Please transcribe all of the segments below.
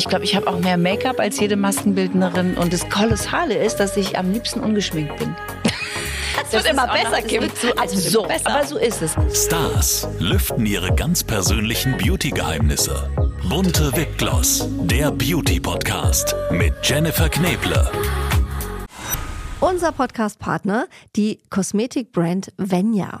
Ich glaube, ich habe auch mehr Make-up als jede Maskenbildnerin. Und das Kolossale ist, dass ich am liebsten ungeschminkt bin. Es wird immer besser, Kim. So absurd, aber so ist es. Stars lüften ihre ganz persönlichen Beauty-Geheimnisse. Bunte Wipgloss, der Beauty-Podcast mit Jennifer Kneble. Unser Podcast-Partner, die Kosmetikbrand Venya.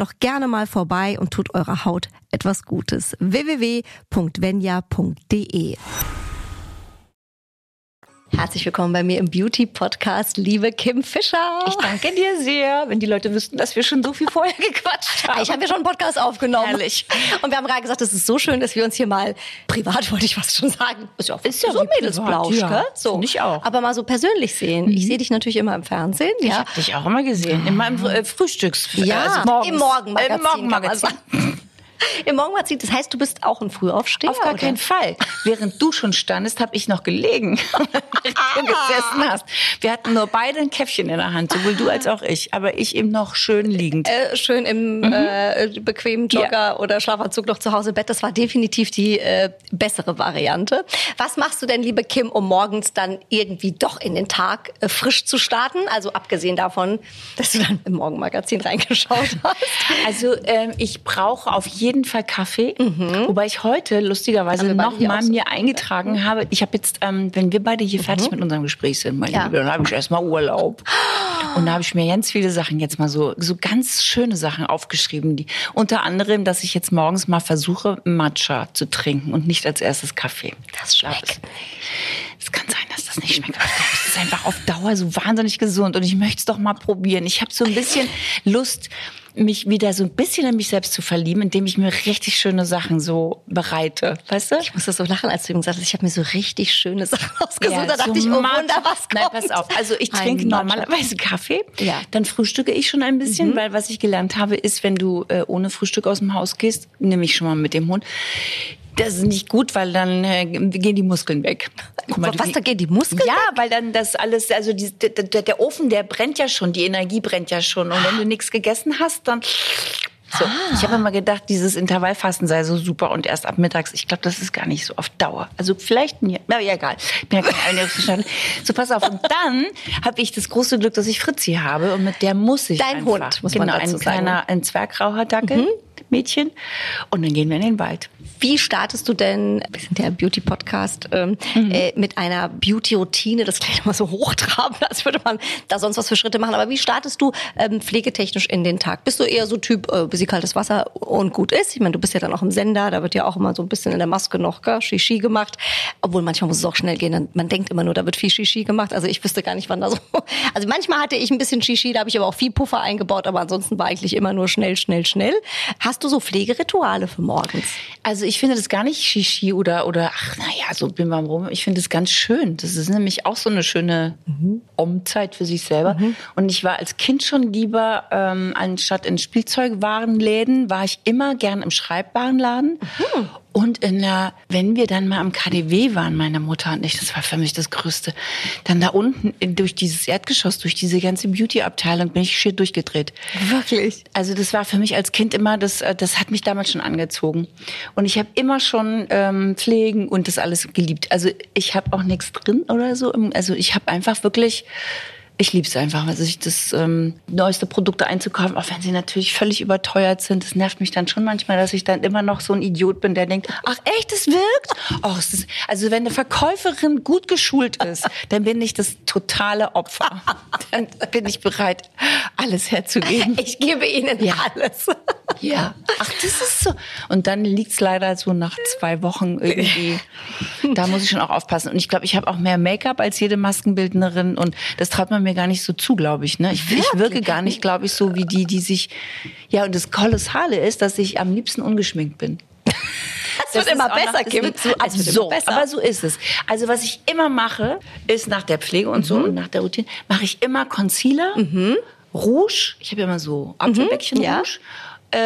doch gerne mal vorbei und tut eurer Haut etwas Gutes. www.venya.de Herzlich willkommen bei mir im Beauty Podcast, liebe Kim Fischer. Ich danke dir sehr, wenn die Leute wüssten, dass wir schon so viel vorher gequatscht haben. Ich habe ja schon einen Podcast aufgenommen. Herrlich. Und wir haben gerade gesagt, es ist so schön, dass wir uns hier mal privat, wollte ich fast schon sagen. Ist ja, Ist ja so Mädelsblausch, ja. gell? So. Ich auch. Mhm. Aber mal so persönlich sehen. Ich sehe dich natürlich immer im Fernsehen. Ich ja. habe dich auch immer gesehen. In meinem äh, Frühstücks... Ja, also morgens. im Morgenmagazin. Im Morgenmagazin. Im Morgenmagazin. Das heißt, du bist auch ein Frühaufsteher? Auf gar oder? keinen Fall. Während du schon standest, habe ich noch gelegen, du gesessen hast. Wir hatten nur beide ein Käffchen in der Hand, sowohl du als auch ich. Aber ich eben noch schön liegend. Äh, schön im Mhm. äh, bequemen Jogger oder Schlafanzug noch zu Hause im Bett. Das war definitiv die äh, bessere Variante. Was machst du denn, liebe Kim, um morgens dann irgendwie doch in den Tag äh, frisch zu starten? Also abgesehen davon, dass du dann im Morgenmagazin reingeschaut hast. Also ähm, ich brauche auf jeden Fall Kaffee, wobei ich heute lustigerweise Haben wir beide noch hier mal auch so. mir eingetragen habe. Ich habe jetzt, ähm, wenn wir beide hier fertig mit unserem Gespräch sind, meine Ja. Liebe, dann habe ich erstmal Urlaub. Und da habe ich mir ganz viele Sachen jetzt mal so so ganz schöne Sachen aufgeschrieben, die unter anderem, dass ich jetzt morgens mal versuche Matcha zu trinken und nicht als erstes Kaffee. Das schmeckt. Es kann sein, dass das nicht schmeckt. Ist einfach auf Dauer so wahnsinnig gesund und ich möchte es doch mal probieren. Ich habe so ein bisschen Lust, mich wieder so ein bisschen in mich selbst zu verlieben, indem ich mir richtig schöne Sachen so bereite. Weißt du? Ich musste so lachen, als du ihm gesagt hast, ich habe mir so richtig schöne Sachen ausgesucht. da dachte so ich, oh. Wunder, was kommt. Nein, pass auf. Also ich trinke normalerweise Kaffee. Ja. Mhm. Dann frühstücke ich schon ein bisschen, weil was ich gelernt habe, ist, wenn du äh, ohne Frühstück aus dem Haus gehst, nehme ich schon mal mit dem Hund. Das ist nicht gut, weil dann äh, gehen die Muskeln weg. Guck mal, Was, da gehen die Muskeln ja, weil dann das alles, also die, der, der, Ofen, der brennt ja schon, die Energie brennt ja schon. Und wenn du nichts gegessen hast, dann. So, ich habe immer gedacht, dieses Intervallfasten sei so super und erst ab mittags. Ich glaube, das ist gar nicht so auf Dauer. Also vielleicht mir, na ja, egal. Ich bin ja keine. So, pass auf. Und dann habe ich das große Glück, dass ich Fritzi habe und mit der muss ich Dein einfach. Hund, muss man genau, dazu ein sagen. kleiner, ein Zwergrauher Dackel. Mädchen. Und dann gehen wir in den Wald. Wie startest du denn, wir sind ja ein Beauty-Podcast, ähm, Mhm. äh, mit einer Beauty-Routine? Das klingt immer so hochtrabend, als würde man da sonst was für Schritte machen. Aber wie startest du ähm, pflegetechnisch in den Tag? Bist du eher so Typ, äh, bis sie kaltes Wasser und gut ist? Ich meine, du bist ja dann auch im Sender, da wird ja auch immer so ein bisschen in der Maske noch gell, Shishi gemacht. Obwohl manchmal muss es auch schnell gehen. Man denkt immer nur, da wird viel Shishi gemacht. Also ich wüsste gar nicht, wann da so... Also manchmal hatte ich ein bisschen Shishi, da habe ich aber auch viel Puffer eingebaut. Aber ansonsten war eigentlich immer nur schnell, schnell, schnell. Hast du so Pflegerituale für morgens? Also ich finde das gar nicht Shishi oder oder ach naja, so bim bam rum. Ich finde es ganz schön. Das ist nämlich auch so eine schöne Om-Zeit für sich selber. Und ich war als Kind schon lieber ähm, anstatt in Spielzeugwarenläden war ich immer gern im Schreibwarenladen. Und in der, wenn wir dann mal am KDW waren, meine Mutter und ich, das war für mich das Größte, dann da unten durch dieses Erdgeschoss, durch diese ganze Beauty-Abteilung bin ich schier durchgedreht. Wirklich? Also das war für mich als Kind immer, das, äh, das hat mich damals schon angezogen. Und ich habe immer schon ähm, Pflegen und das alles geliebt. Also ich habe auch nichts drin oder so. Also ich habe einfach wirklich, ich liebe es einfach, also ich das ähm, neueste Produkte einzukaufen, auch wenn sie natürlich völlig überteuert sind. Das nervt mich dann schon manchmal, dass ich dann immer noch so ein Idiot bin, der denkt, ach echt, es wirkt? Oh, ist, also wenn eine Verkäuferin gut geschult ist, dann bin ich das totale Opfer. Dann bin ich bereit, alles herzugeben. Ich gebe Ihnen Ja. alles. Ja. Ach, das ist so. Und dann liegt's leider so nach zwei Wochen irgendwie. Da muss ich schon auch aufpassen. Und ich glaube, ich habe auch mehr Make-up als jede Maskenbildnerin. Und das traut man mir gar nicht so zu, glaube ich. Ne? Ich, ich wirke gar nicht, glaube ich, so wie die, die sich. Ja, und das Kolossale ist, dass ich am liebsten ungeschminkt bin. Das, wird immer ist auch besser, Kim. wird So Es wird absurd. immer besser. Aber so ist es. Also was ich immer mache, ist nach der Pflege und so Mhm. und nach der Routine, mache ich immer Concealer, Rouge. Ich habe ja immer so Apfelbäckchen Mhm. ja. Äh,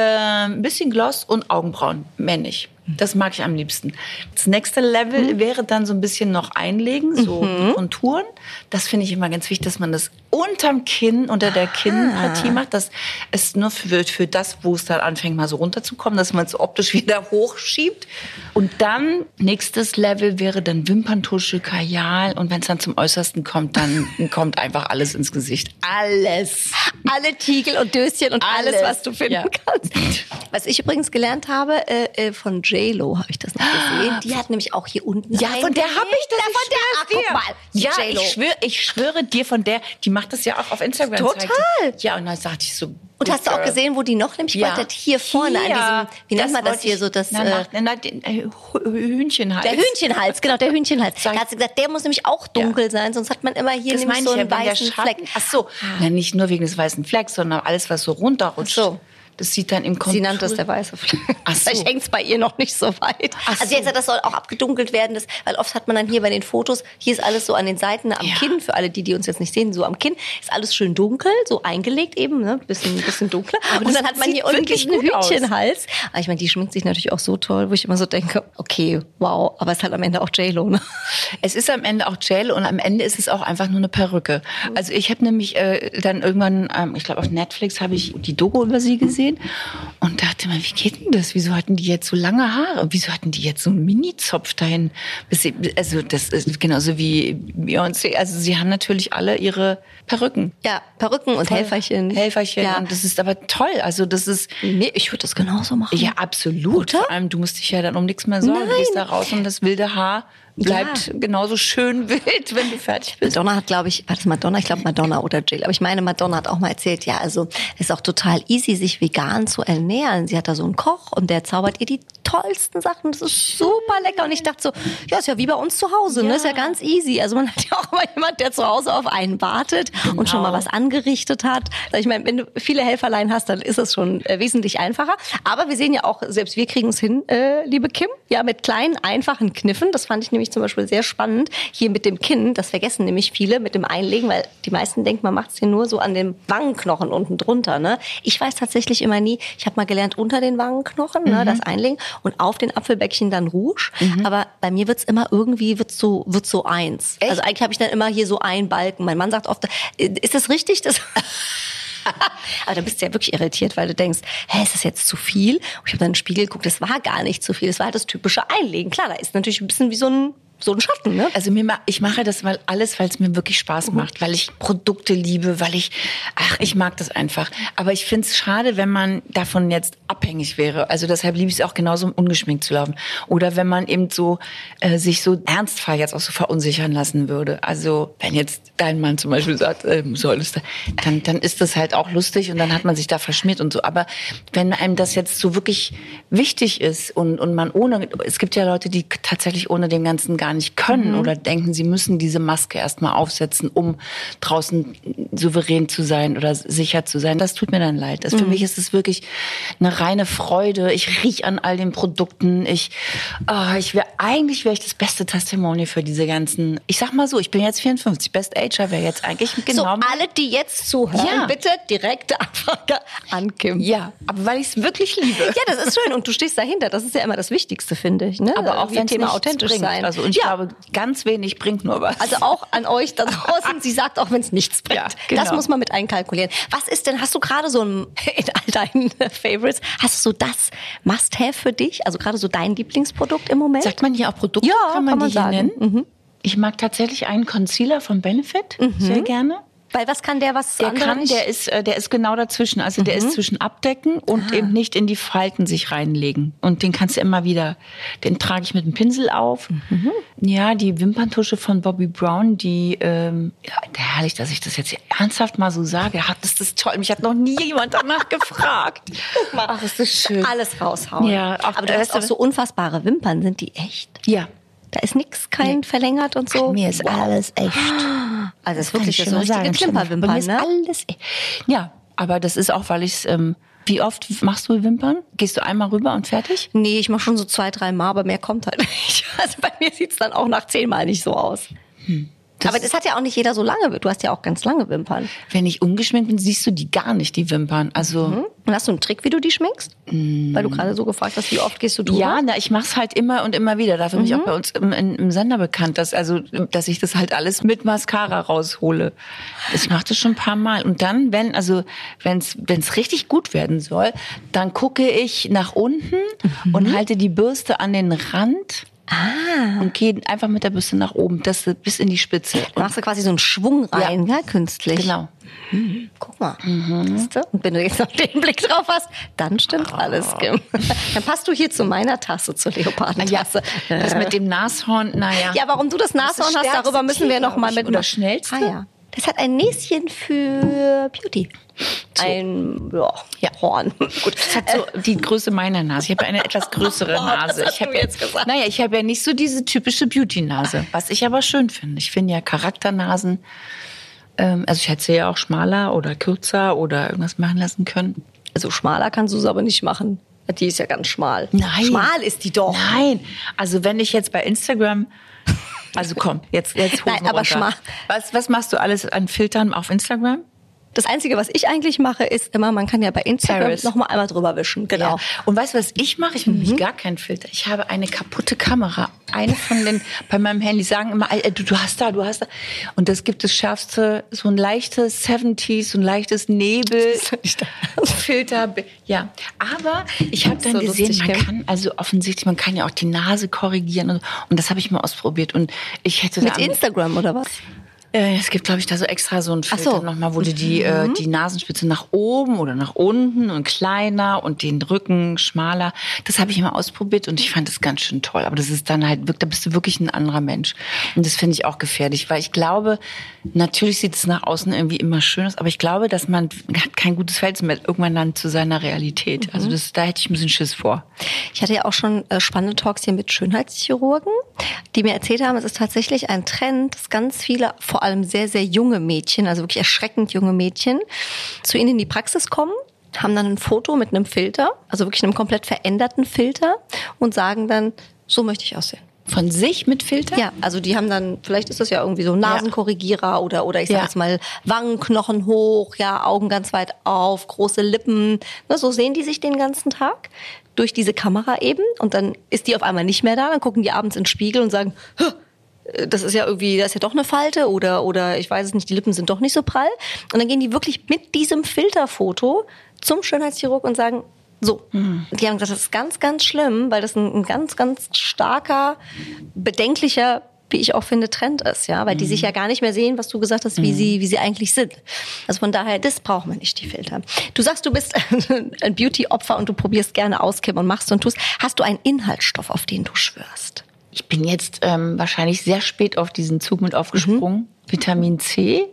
ein bisschen Gloss und Augenbrauen, männlich. Das mag ich am liebsten. Das nächste Level Mhm. wäre dann so ein bisschen noch einlegen, so Konturen. Das finde ich immer ganz wichtig, dass man das unterm Kinn, unter der Kinnpartie macht. Das ist nur für, für das, wo es dann anfängt, mal so runterzukommen, dass man es optisch wieder hochschiebt. Und dann, nächstes Level wäre dann Wimperntusche, Kajal. Und wenn es dann zum Äußersten kommt, dann kommt einfach alles ins Gesicht. Alles. Alle Tiegel und Döschen und alles, Alles. was du finden Ja. kannst. Was ich übrigens gelernt habe, äh, äh, von J-Lo habe ich das noch gesehen. Die hat nämlich auch hier unten Ja, von der habe ich das. Ja, von der, ach, guck mal. Ja, J.Lo. ich schwöre, ich schwöre dir von der, die macht das ja auch auf Instagram. Total. zeigt. Ja, und dann sagte ich so. Und hast du auch gesehen, wo die noch nämlich Ja. ja. hier vorne Hier. an diesem, wie nennt man das hier so, das, na, äh, nach, na, den, äh, Hü- Hühnchenhals. der Hühnchenhals, genau, der Hühnchenhals. Da hat sie gesagt, der muss nämlich auch dunkel sein, sonst hat man immer hier das nämlich so ja, einen der weißen Fleck. Ach so, na, nicht nur wegen des weißen Flecks, sondern alles, was so runterrutscht. Ach so. Das sieht dann im Kontur. Sie nannte es der weiße Fleck. Ach so. Vielleicht hängt's bei ihr noch nicht so weit. Ach also sie hat so. gesagt, das soll auch abgedunkelt werden, das, weil oft hat man dann hier bei den Fotos, hier ist alles so an den Seiten am Ja. Kinn, für alle die, die uns jetzt nicht sehen, so am Kinn, ist alles schön dunkel, so eingelegt eben, ne, bisschen, bisschen dunkler. Aber Und das dann hat man hier unten aus. Hühnchenhals. Aber ich meine, die schminkt sich natürlich auch so toll, wo ich immer so denke, okay, wow, aber es ist halt am Ende auch J-Lo, ne? Es ist am Ende auch Gel und am Ende ist es auch einfach nur eine Perücke. Also ich habe nämlich äh, dann irgendwann, ähm, ich glaube auf Netflix habe ich die Doku über sie gesehen und dachte mir, wie geht denn das? Wieso hatten die jetzt so lange Haare? Wieso hatten die jetzt so einen Mini-Zopf dahin? Also das ist genauso wie Beyoncé. Also sie haben natürlich alle ihre Perücken. Ja, Perücken und Helferchen. Helferchen. Ja. Und das ist aber toll. Also das ist Nee, ich würde das genauso machen. ja absolut. Oder? Vor allem, du musst dich ja dann um nichts mehr sorgen. Du Nein. gehst da raus und das wilde Haar bleibt Ja. genauso schön wild, wenn du fertig bist. Madonna hat, glaube ich, war das Madonna? Ich glaube Madonna oder Jill. Aber ich meine, Madonna hat auch mal erzählt, ja, also es ist auch total easy, sich vegan zu ernähren. Sie hat da so einen Koch und der zaubert ihr die tollsten Sachen. Das ist super lecker. Und ich dachte so, ja, ist ja wie bei uns zu Hause, ne? Ist ja ganz easy. Also man hat ja auch immer jemand, der zu Hause auf einen wartet und schon mal Genau. was angerichtet hat. Also ich meine, wenn du viele Helferlein hast, dann ist es schon äh, wesentlich einfacher. Aber wir sehen ja auch, selbst wir kriegen es hin, äh, liebe Kim, ja, mit kleinen, einfachen Kniffen. Das fand ich nämlich zum Beispiel sehr spannend. Hier mit dem Kinn, das vergessen nämlich viele mit dem Einlegen, weil die meisten denken, man macht es hier nur so an dem Wangenknochen unten drunter. Ne? Ich weiß tatsächlich immer nie, ich habe mal gelernt, unter den Wangenknochen, ne, das Einlegen und auf den Apfelbäckchen dann Rouge. Aber bei mir wird's immer irgendwie, wird's so, wird's so eins. Echt? Also eigentlich habe ich dann immer hier so einen Balken. Mein Mann sagt oft, äh, ist das richtig? Das aber da bist du ja wirklich irritiert, weil du denkst, hä, ist das jetzt zu viel? Und ich habe dann in den Spiegel geguckt, das war gar nicht zu viel. Das war halt das typische Einlegen. Klar, da ist natürlich ein bisschen wie so ein, so ein Schatten, ne? Also mir, ich mache das mal alles, weil es mir wirklich Spaß macht, weil ich Produkte liebe, weil ich, ach, ich mag das einfach. Aber ich finde es schade, wenn man davon jetzt abhängig wäre. Also deshalb liebe ich es auch genauso, um ungeschminkt zu laufen. Oder wenn man eben so äh, sich so ernstfall jetzt auch so verunsichern lassen würde. Also wenn jetzt dein Mann zum Beispiel sagt, ähm, solltest du, dann, dann ist das halt auch lustig und dann hat man sich da verschmiert und so. Aber wenn einem das jetzt so wirklich wichtig ist und, und man ohne, es gibt ja Leute, die tatsächlich ohne dem Ganzen gar nicht können oder denken, sie müssen diese Maske erstmal aufsetzen, um draußen souverän zu sein oder sicher zu sein. Das tut mir dann leid. Das, Für mich ist es wirklich eine reine Freude. Ich riech an all den Produkten. Ich, ah, ich wäre, eigentlich wäre ich das beste Testimony für diese ganzen, ich sag mal so, ich bin jetzt 54, Best Ager wäre jetzt eigentlich genau so, alle, die jetzt zuhören, Ja. bitte direkte Anfrage an Kim. Ja, aber weil ich es wirklich liebe. Ja, das ist schön und du stehst dahinter. Das ist ja immer das Wichtigste, finde ich. Ne? aber auch wenn Thema Thema authentisch bringt. sein. Also und ich ja. glaube, ganz wenig bringt nur was. Also auch an euch da draußen. Sie sagt auch, wenn es nichts bringt. Ja, genau. Das muss man mit einkalkulieren. Was ist denn, hast du gerade so ein, in all deinen Favorites, hast du so das Must-Have für dich? Also gerade so dein Lieblingsprodukt im Moment? Sagt man hier auch Produkte? Ja, kann man, kann man die hier sagen. Mhm. nennen? Ich mag tatsächlich einen Concealer von Benefit sehr gerne. Weil was kann der, was Der kann, nicht? der ist, äh, der ist genau dazwischen. Also der ist zwischen abdecken und eben nicht in die Falten sich reinlegen. Und den kannst du immer wieder, den trage ich mit dem Pinsel auf. Ja, die Wimperntusche von Bobby Brown, die, ähm, ja, herrlich, dass ich das jetzt ernsthaft mal so sage. Hat, das ist toll. Mich hat noch nie jemand danach gefragt. Ach, ist das schön. alles raushauen. Ja, auch- aber du hast auch du- so unfassbare Wimpern, sind die echt? Ja. Da ist nix, kein verlängert und so. Mir ist Wow. alles echt. Also das ist wirklich ich so mal richtige sagen. Bei Klimperwimpern, mir ist ne? alles echt. Ja, aber das ist auch, weil ich ähm, wie oft machst du Wimpern? Gehst du einmal rüber und fertig? Nee, ich mache schon so zwei, drei Mal, aber mehr kommt halt nicht. Also bei mir sieht's dann auch nach zehnmal nicht so aus. Aber das hat ja auch nicht jeder so lange. Du hast ja auch ganz lange Wimpern. Wenn ich ungeschminkt bin, siehst du die gar nicht, die Wimpern. Also Hm? Und hast du einen Trick, wie du die schminkst? Weil du gerade so gefragt hast, wie oft gehst du drüber? Ja, na, ich mach's halt immer und immer wieder. Dafür bin ich auch bei uns im, im, im Sender bekannt, dass also, dass ich das halt alles mit Mascara raushole. Ich mache das schon ein paar Mal. Und dann, wenn also, wenn's wenn's richtig gut werden soll, dann gucke ich nach unten und halte die Bürste an den Rand. Und gehe einfach mit der Bürste nach oben, das bis in die Spitze. Da machst du quasi so einen Schwung rein, ja, künstlich. Genau. Guck mal. Du? Und wenn du jetzt noch den Blick drauf hast, dann stimmt alles, Kim. Dann passt du hier zu meiner Tasse, zur Ja, Leopardentasse. das mit dem Nashorn, naja. Ja, warum du das Nashorn das hast, darüber müssen wir Tier, noch mal glaub ich, mit oder schnellste? Ah ja. Das hat ein Näschen für Beauty. Ein ja, Ja. Horn. Gut. Das hat so die Größe meiner Nase. Ich habe eine etwas größere Oh, Nase. ich habe jetzt gesagt. Naja, ich habe ja nicht so diese typische Beauty-Nase, was ich aber schön finde. Ich finde ja Charakternasen, ähm, also ich hätte sie ja auch schmaler oder kürzer oder irgendwas machen lassen können. Also schmaler kannst du es aber nicht machen. Die ist ja ganz schmal. Nein. Schmal ist die doch. Nein, also wenn ich jetzt bei Instagram, also komm, jetzt jetzt Hosen Nein, aber runter. Was was machst du alles an Filtern auf Instagram? Das Einzige, was ich eigentlich mache, ist immer, man kann ja bei Instagram Paris. noch mal einmal drüber wischen. Genau. Ja. Und weißt du, was ich mache? Ich mache nämlich gar keinen Filter. Ich habe eine kaputte Kamera. Eine von den, bei meinem Handy sagen immer, du, du hast da, du hast da. Und das gibt das schärfste, so ein leichtes 70s, so ein leichtes Nebel. Filter. Ja. Aber ich habe dann so gesehen, lustig, man kann, also offensichtlich, man kann ja auch die Nase korrigieren. Und, und das habe ich mal ausprobiert. Und ich hätte Mit Instagram oder was? Äh, es gibt, glaube ich, da so extra so ein Filter so. nochmal, wo du die, äh, die Nasenspitze nach oben oder nach unten und kleiner und den Rücken schmaler. Das habe ich immer ausprobiert und ich fand das ganz schön toll. Aber das ist dann halt, da bist du wirklich ein anderer Mensch. Und das finde ich auch gefährlich, weil ich glaube, natürlich sieht es nach außen irgendwie immer schön aus, aber ich glaube, dass man hat kein gutes Verhältnis mehr irgendwann dann zu seiner Realität. Also das, da hätte ich ein bisschen Schiss vor. Ich hatte ja auch schon äh, spannende Talks hier mit Schönheitschirurgen, die mir erzählt haben, es ist tatsächlich ein Trend, dass ganz viele, vor allem sehr, sehr junge Mädchen, also wirklich erschreckend junge Mädchen, zu ihnen in die Praxis kommen, haben dann ein Foto mit einem Filter, also wirklich einem komplett veränderten Filter und sagen dann, so möchte ich aussehen. Von sich mit Filter? Ja, also die haben dann, vielleicht ist das ja irgendwie so ein Nasenkorrigierer oder, oder ich sag Ja. jetzt mal Wangenknochen hoch, ja, Augen ganz weit auf, große Lippen. Ne, so sehen die sich den ganzen Tag durch diese Kamera eben und dann ist die auf einmal nicht mehr da, dann gucken die abends in den Spiegel und sagen, "Hä, äh, das ist ja irgendwie, das ist ja doch eine Falte oder, oder ich weiß es nicht, die Lippen sind doch nicht so prall. Und dann gehen die wirklich mit diesem Filterfoto zum Schönheitschirurg und sagen, so. Die haben gesagt, das ist ganz, ganz schlimm, weil das ein, ein ganz, ganz starker, bedenklicher, wie ich auch finde, Trend ist, ja, weil die sich ja gar nicht mehr sehen, was du gesagt hast, wie sie, wie sie eigentlich sind. Also von daher, das braucht man nicht, die Filter. Du sagst, du bist ein Beauty-Opfer und du probierst gerne aus, Kim, und machst und tust. Hast du einen Inhaltsstoff, auf den du schwörst? Ich bin jetzt ähm, wahrscheinlich sehr spät auf diesen Zug mit aufgesprungen. Vitamin C.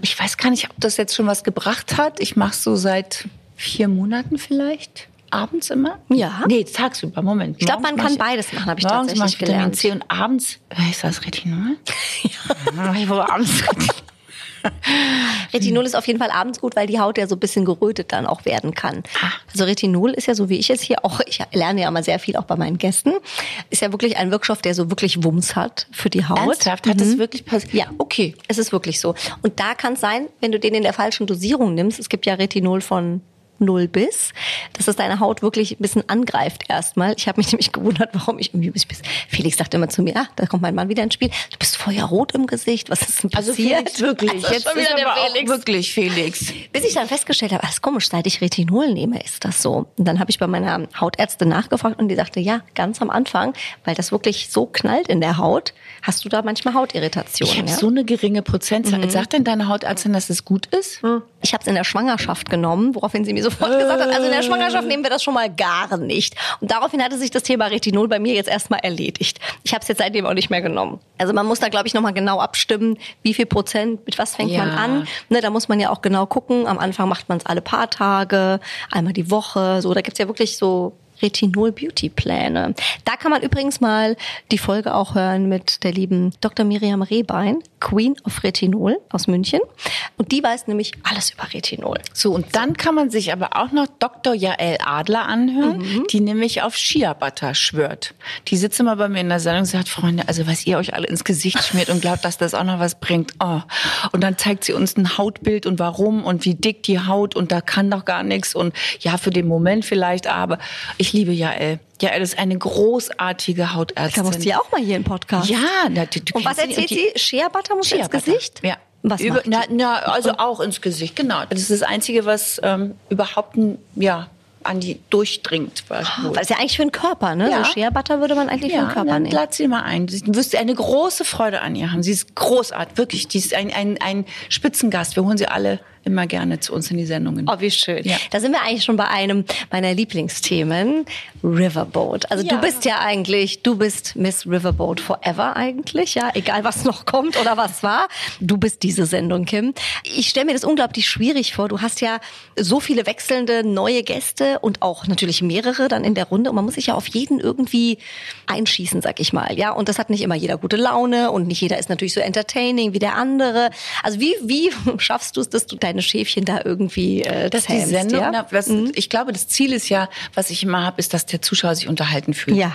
Ich weiß gar nicht, ob das jetzt schon was gebracht hat. Ich mache so seit vier Monaten vielleicht. Abends immer? Ja. Nee, tagsüber, Moment. Ich glaub, man kann mach beides machen, hab ich morgens tatsächlich ich Vitamin gelernt. C und abends, äh, ist das Retinol? ja. Ich brauche abends Retinol. Retinol ist auf jeden Fall abends gut, weil die Haut ja so ein bisschen gerötet dann auch werden kann. Ah. Also Retinol ist ja so wie ich es hier auch, ich lerne ja mal sehr viel auch bei meinen Gästen, ist ja wirklich ein Wirkstoff, der so wirklich Wumms hat für die Haut. Ernsthaft? Hat das wirklich passiert? Ja, Okay. Es ist wirklich so. Und da kann es sein, wenn du den in der falschen Dosierung nimmst, es gibt ja Retinol von null Biss, dass das deine Haut wirklich ein bisschen angreift erstmal. Ich habe mich nämlich gewundert, warum ich irgendwie bis Felix sagte immer zu mir, ah, da kommt mein Mann wieder ins Spiel. Du bist feuerrot im Gesicht. Was ist denn Also passiert? Felix, wirklich. Also Jetzt ist aber auch Felix. wirklich Felix. Bis ich dann festgestellt habe, alles komisch, seit ich Retinol nehme, ist das so. Und dann habe ich bei meiner Hautärztin nachgefragt und die sagte, ja, ganz am Anfang, weil das wirklich so knallt in der Haut, hast du da manchmal Hautirritationen. Ich habe ja? so eine geringe Prozentzahl. Sagt denn deine Hautärztin, dass es gut ist? Ich habe es in der Schwangerschaft genommen, woraufhin sie mir sofort gesagt hat, also in der Schwangerschaft nehmen wir das schon mal gar nicht. Und daraufhin hatte sich das Thema Retinol bei mir jetzt erstmal erledigt. Ich habe es jetzt seitdem auch nicht mehr genommen. Also man muss da, glaube ich, nochmal genau abstimmen, wie viel Prozent, mit was fängt Ja. man an. Ne, da muss man ja auch genau gucken. Am Anfang macht man es alle paar Tage, einmal die Woche. So, da gibt's ja wirklich so Retinol-Beauty-Pläne. Da kann man übrigens mal die Folge auch hören mit der lieben Dr. Miriam Rehbein, Queen of Retinol aus München. Und die weiß nämlich alles über Retinol. So, und dann kann man sich aber auch noch Dr. Jael Adler anhören, die nämlich auf Shea Butter schwört. Die sitzt immer bei mir in der Sendung und sagt, Freunde, also was ihr euch alle ins Gesicht schmiert und glaubt, dass das auch noch was bringt. Oh. Und dann zeigt sie uns ein Hautbild und warum und wie dick die Haut und da kann doch gar nichts und ja, für den Moment vielleicht, aber ich liebe Jael. Jael ist eine großartige Hautärztin. Da musst du ja auch mal hier im Podcast. Ja, na, du, du Und was erzählt sie? Shea Butter muss Shea ins. Gesicht? Ja. Was Über, macht na, na, also auch ins Gesicht, genau. Das ist das Einzige, was ähm, überhaupt n- ja, an die durchdringt. Weil es ist ja eigentlich für den Körper, ne? Ja. So Shea Butter würde man eigentlich für den Ja, Körper dann nehmen. lad sie mal ein. Du wirst eine große Freude an ihr haben. Sie ist großartig, wirklich. Die ist ein, ein, ein Spitzengast. Wir holen sie alle immer gerne zu uns in die Sendungen. Oh, wie schön. Ja. Da sind wir eigentlich schon bei einem meiner Lieblingsthemen, Riverboat. Also Ja. du bist ja eigentlich, du bist Miss Riverboat Forever eigentlich, ja, egal was noch kommt oder was war. Du bist diese Sendung, Kim. Ich stelle mir das unglaublich schwierig vor. Du hast ja so viele wechselnde neue Gäste und auch natürlich mehrere dann in der Runde und man muss sich ja auf jeden irgendwie einschießen, sag ich mal, ja. Und das hat nicht immer jeder gute Laune und nicht jeder ist natürlich so entertaining wie der andere. Also wie wie schaffst du es, dass du deine Schäfchen da irgendwie äh, dass die zähmst, Sendung, ja? na, was, ich glaube, das Ziel ist ja, was ich immer habe, ist, dass der Zuschauer sich unterhalten fühlt. Ja.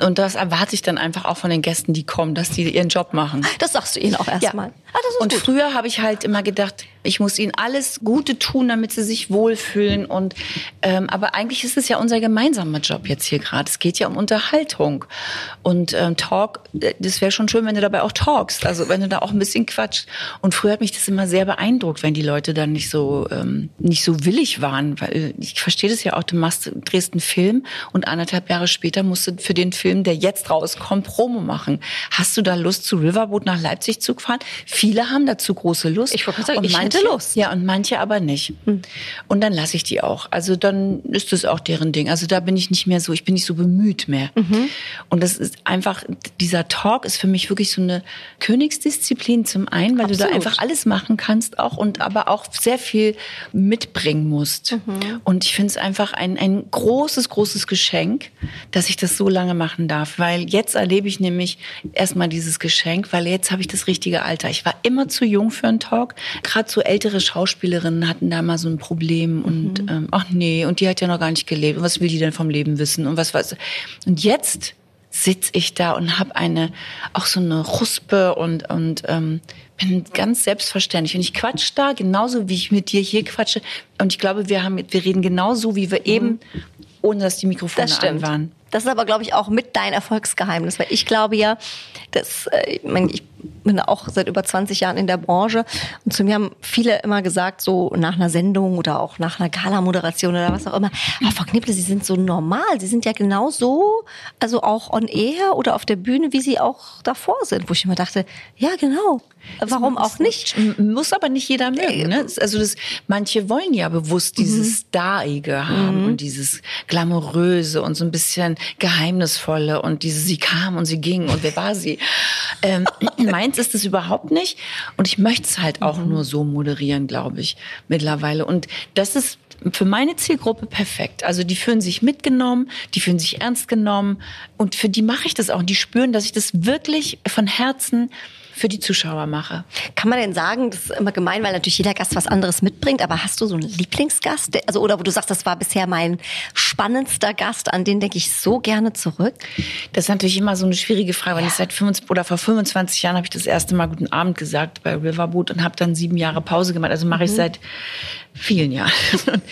Und das erwarte ich dann einfach auch von den Gästen, die kommen, dass die ihren Job machen. Das sagst du ihnen auch erstmal. Ah, und gut. früher habe ich halt immer gedacht, ich muss ihnen alles Gute tun, damit sie sich wohlfühlen. Und ähm, aber eigentlich ist es ja unser gemeinsamer Job jetzt hier gerade. Es geht ja um Unterhaltung und ähm, Talk. äh, Das wäre schon schön, wenn du dabei auch talkst. Also wenn du da auch ein bisschen quatscht. Und früher hat mich das immer sehr beeindruckt, wenn die Leute dann nicht so ähm, nicht so willig waren, weil ich verstehe das ja auch. Du machst drehst einen Film und anderthalb Jahre später musst du für den Film, der jetzt rauskommt, Promo machen. Hast du da Lust, zu Riverboat nach Leipzig zu fahren? Viele haben dazu große Lust. Ich wollte sagen, Und ich hätte manche, Lust. Ja, und manche aber nicht. Und dann lasse ich die auch. Also dann ist das auch deren Ding. Also da bin ich nicht mehr so, ich bin nicht so bemüht mehr. Und das ist einfach, dieser Talk ist für mich wirklich so eine Königsdisziplin zum einen, weil du da Absolut. einfach alles machen kannst auch und aber auch sehr viel mitbringen musst. Und ich finde es einfach ein, ein großes, großes Geschenk, dass ich das so lange machen darf. Weil jetzt erlebe ich nämlich erstmal dieses Geschenk, weil jetzt habe ich das richtige Alter. Ich war immer zu jung für einen Talk. Gerade so ältere Schauspielerinnen hatten da mal so ein Problem und ähm, ach nee, und die hat ja noch gar nicht gelebt. Und was will die denn vom Leben wissen? Und was weiß Und jetzt sitz ich da und habe eine auch so eine Ruspe und und ähm, bin ganz selbstverständlich und ich quatsch da genauso wie ich mit dir hier quatsche und ich glaube wir haben wir reden genauso wie wir eben ohne dass die Mikrofone Das an waren. Das ist aber, glaube ich, auch mit dein Erfolgsgeheimnis, weil ich glaube ja, dass, äh, ich, meine, ich bin auch seit über 20 Jahren in der Branche und zu mir haben viele immer gesagt, so nach einer Sendung oder auch nach einer Gala-Moderation oder was auch immer, ah, Frau Knipple, Sie sind so normal, Sie sind ja genau so, also auch on air oder auf der Bühne, wie Sie auch davor sind, wo ich immer dachte, ja genau, warum auch nicht? Muss aber nicht jeder mögen. Ne? Also das, manche wollen ja bewusst dieses Starige haben und dieses Glamouröse und so ein bisschen Geheimnisvolle und diese sie kam und sie ging und wer war sie. Ähm, meins ist es überhaupt nicht und ich möchte es halt auch nur so moderieren, glaube ich, mittlerweile. Und das ist für meine Zielgruppe perfekt. Also die fühlen sich mitgenommen, die fühlen sich ernst genommen und für die mache ich das auch. Und die spüren, dass ich das wirklich von Herzen für die Zuschauer mache. Kann man denn sagen, das ist immer gemein, weil natürlich jeder Gast was anderes mitbringt, aber hast du so einen Lieblingsgast? Also, oder wo du sagst, das war bisher mein spannendster Gast, an den denke ich so gerne zurück? Das ist natürlich immer so eine schwierige Frage, weil ich seit 25 oder vor 25 Jahren habe ich das erste Mal guten Abend gesagt bei Riverboot und habe dann sieben Jahre Pause gemacht. Also mache ich seit vielen Jahren.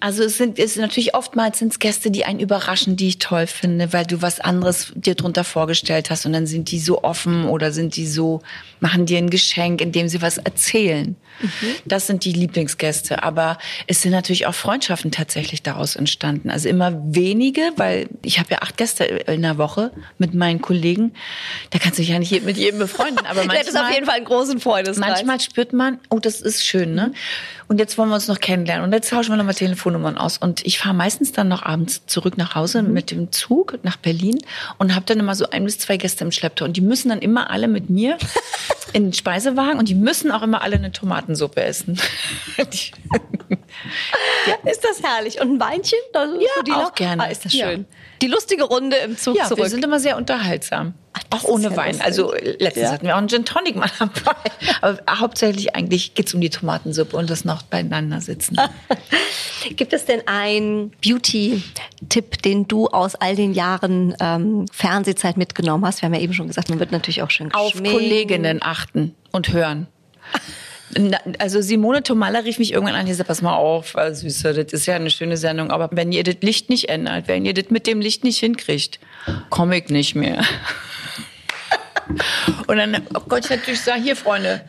Also es sind, es sind natürlich oftmals sind Gäste, die einen überraschen, die ich toll finde, weil du was anderes dir drunter vorgestellt hast und dann sind die so offen oder sind die so, machen dir ein Geschenk, indem sie was erzählen. Mhm. Das sind die Lieblingsgäste. Aber es sind natürlich auch Freundschaften tatsächlich daraus entstanden. Also immer wenige, weil ich habe ja acht Gäste in der Woche mit meinen Kollegen. Da kannst du dich ja nicht mit jedem befreunden. Aber manchmal, das ist auf jeden Fall einen großen Freundeskreis. Manchmal spürt man, oh, das ist schön, ne? Und jetzt wollen wir uns noch kennenlernen. Und jetzt tauschen wir nochmal Telefonnummern aus. Und ich fahre meistens dann noch abends zurück nach Hause mhm. mit dem Zug nach Berlin und habe dann immer so ein bis zwei Gäste im Schlepptau. Und die müssen dann immer alle mit mir in den Speisewagen und die müssen auch immer alle eine Tomatensuppe essen. ja. Ist das herrlich. Und ein Weinchen? Ja, auch gerne. Ah, ist das schön. Ja. Die lustige Runde im Zug ja, zurück. wir sind immer sehr unterhaltsam. Ach, auch ohne ja Wein. Lustig. Also letztens ja. hatten wir auch einen Gin Tonic mal dabei. Aber hauptsächlich eigentlich geht es um die Tomatensuppe und das noch beieinander sitzen. Gibt es denn einen Beauty-Tipp, den du aus all den Jahren ähm, Fernsehzeit mitgenommen hast? Wir haben ja eben schon gesagt, man wird natürlich auch schön geschminkt. Auf Kolleginnen achten und hören. Also Simone Tomalla rief mich irgendwann an, die sagte, pass mal auf, also Süße, das ist ja eine schöne Sendung, aber wenn ihr das Licht nicht ändert, wenn ihr das mit dem Licht nicht hinkriegt, komme ich nicht mehr. Und dann oh Gott, ich natürlich sagen, hier Freunde,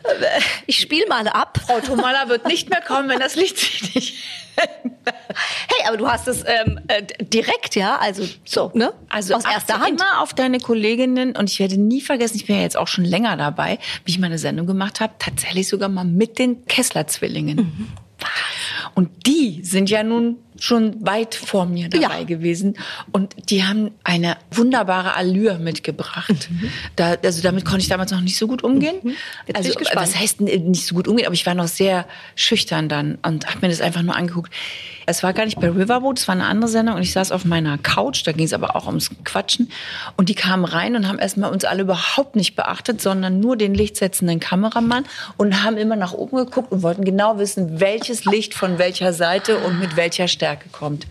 ich spiele mal ab. Frau Tomalla wird nicht mehr kommen, wenn das Licht sich nicht Hey, aber du hast es ähm, äh, direkt, ja, also so, ne? Also aus erster Hand. immer auf deine Kolleginnen und ich werde nie vergessen, ich bin ja jetzt auch schon länger dabei, wie ich meine Sendung gemacht habe, tatsächlich sogar mal mit den Kessler-Zwillingen. Mhm. Und die sind ja nun schon weit vor mir dabei ja. gewesen. Und die haben eine wunderbare Allure mitgebracht. Mhm. Da, also damit konnte ich damals noch nicht so gut umgehen. Mhm. also was heißt nicht so gut umgehen, aber ich war noch sehr schüchtern dann und habe mir das einfach nur angeguckt. Es war gar nicht bei Riverboat, es war eine andere Sendung und ich saß auf meiner Couch, da ging es aber auch ums Quatschen. Und die kamen rein und haben erstmal uns alle überhaupt nicht beachtet, sondern nur den lichtsetzenden Kameramann und haben immer nach oben geguckt und wollten genau wissen, welches Licht von welcher Seite und mit welcher Stärke Stärke kommt.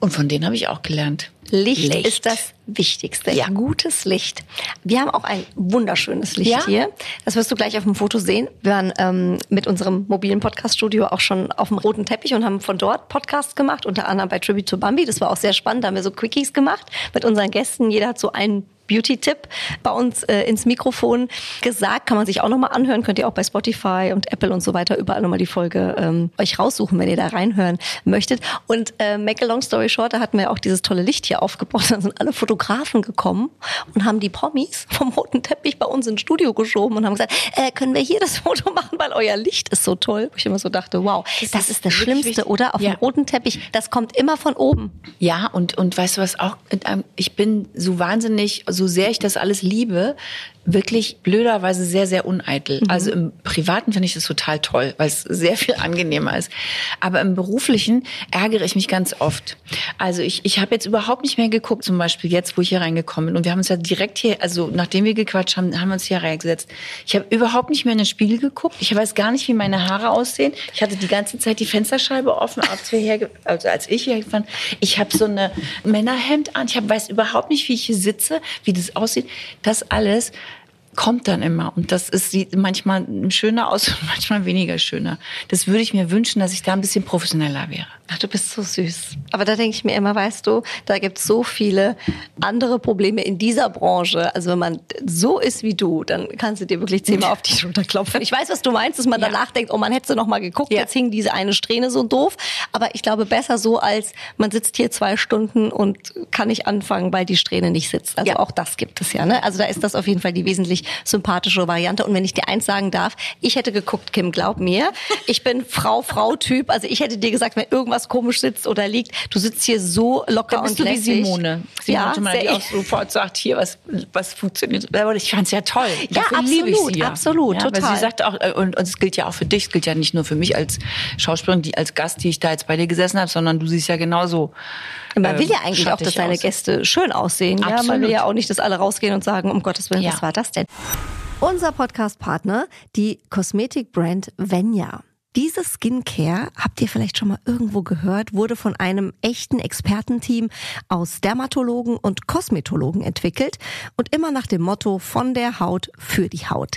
Und von denen habe ich auch gelernt. Licht, Licht, ist das Wichtigste. Ja. Gutes Licht. Wir haben auch ein wunderschönes Licht ja? hier. Das wirst du gleich auf dem Foto sehen. Wir waren ähm, mit unserem mobilen Podcast-Studio auch schon auf dem roten Teppich und haben von dort Podcasts gemacht, unter anderem bei Tribute to Bambi. Das war auch sehr spannend. Da haben wir so Quickies gemacht mit unseren Gästen. Jeder hat so einen Beauty-Tipp bei uns äh, ins Mikrofon gesagt. Kann man sich auch nochmal anhören. Könnt ihr auch bei Spotify und Apple und so weiter überall nochmal die Folge ähm, euch raussuchen, wenn ihr da reinhören möchtet. Und äh, make a long story short, da hatten wir auch dieses tolle Licht hier aufgebaut. Da sind alle Fotografen gekommen und haben die Promis vom roten Teppich bei uns ins Studio geschoben und haben gesagt, äh, können wir hier das Foto machen, weil euer Licht ist so toll. Wo ich immer so dachte, wow, das, das ist das Schlimmste, wichtig. oder? Auf ja. dem roten Teppich, das kommt immer von oben. Ja, und, und weißt du was auch, ähm, ich bin so wahnsinnig so sehr ich das alles liebe, wirklich blöderweise sehr, sehr uneitel. Mhm. Also im Privaten finde ich das total toll, weil es sehr viel angenehmer ist. Aber im Beruflichen ärgere ich mich ganz oft. Also ich, ich habe jetzt überhaupt nicht mehr geguckt, zum Beispiel jetzt, wo ich hier reingekommen bin. Und wir haben uns ja direkt hier, also nachdem wir gequatscht haben, haben wir uns hier reingesetzt. Ich habe überhaupt nicht mehr in den Spiegel geguckt. Ich weiß gar nicht, wie meine Haare aussehen. Ich hatte die ganze Zeit die Fensterscheibe offen, als, wir hier, also als ich hier gefahren Ich habe so eine Männerhemd an. Ich hab, weiß überhaupt nicht, wie ich hier sitze, wie das aussieht. Das alles kommt dann immer. Und das ist, sieht manchmal schöner aus und manchmal weniger schöner. Das würde ich mir wünschen, dass ich da ein bisschen professioneller wäre. Ach, du bist so süß. Aber da denke ich mir immer, weißt du, da gibt es so viele andere Probleme in dieser Branche. Also wenn man so ist wie du, dann kannst du dir wirklich zehnmal auf die Schulter klopfen. Ich weiß, was du meinst, dass man ja. danach denkt, oh, man hätte noch mal geguckt, ja. jetzt hing diese eine Strähne so doof. Aber ich glaube, besser so, als man sitzt hier zwei Stunden und kann nicht anfangen, weil die Strähne nicht sitzt. Also ja. auch das gibt es ja. Ne? Also da ist das auf jeden Fall die wesentlich sympathische Variante. Und wenn ich dir eins sagen darf, ich hätte geguckt, Kim, glaub mir, ich bin Frau-Frau-Typ. Also ich hätte dir gesagt, wenn irgendwas komisch sitzt oder liegt. Du sitzt hier so locker bist und lässig. wie Simone. Simone ja, mal, die auch sofort sagt, hier, was, was funktioniert. Ich fand es ja toll. Ja, Dafür absolut, liebe ich sie ja. absolut, ja, total. Sie sagt auch, äh, und, und es gilt ja auch für dich, es gilt ja nicht nur für mich als Schauspielerin, die als Gast, die ich da jetzt bei dir gesessen habe, sondern du siehst ja genauso. Man will ja ähm, eigentlich auch, dass seine Gäste schön aussehen. Ja, man will ja auch nicht, dass alle rausgehen und sagen, um Gottes Willen, ja. was war das denn? Unser Podcast-Partner, die Kosmetikbrand Venya. Diese Skincare, habt ihr vielleicht schon mal irgendwo gehört, wurde von einem echten Expertenteam aus Dermatologen und Kosmetologen entwickelt und immer nach dem Motto von der Haut für die Haut.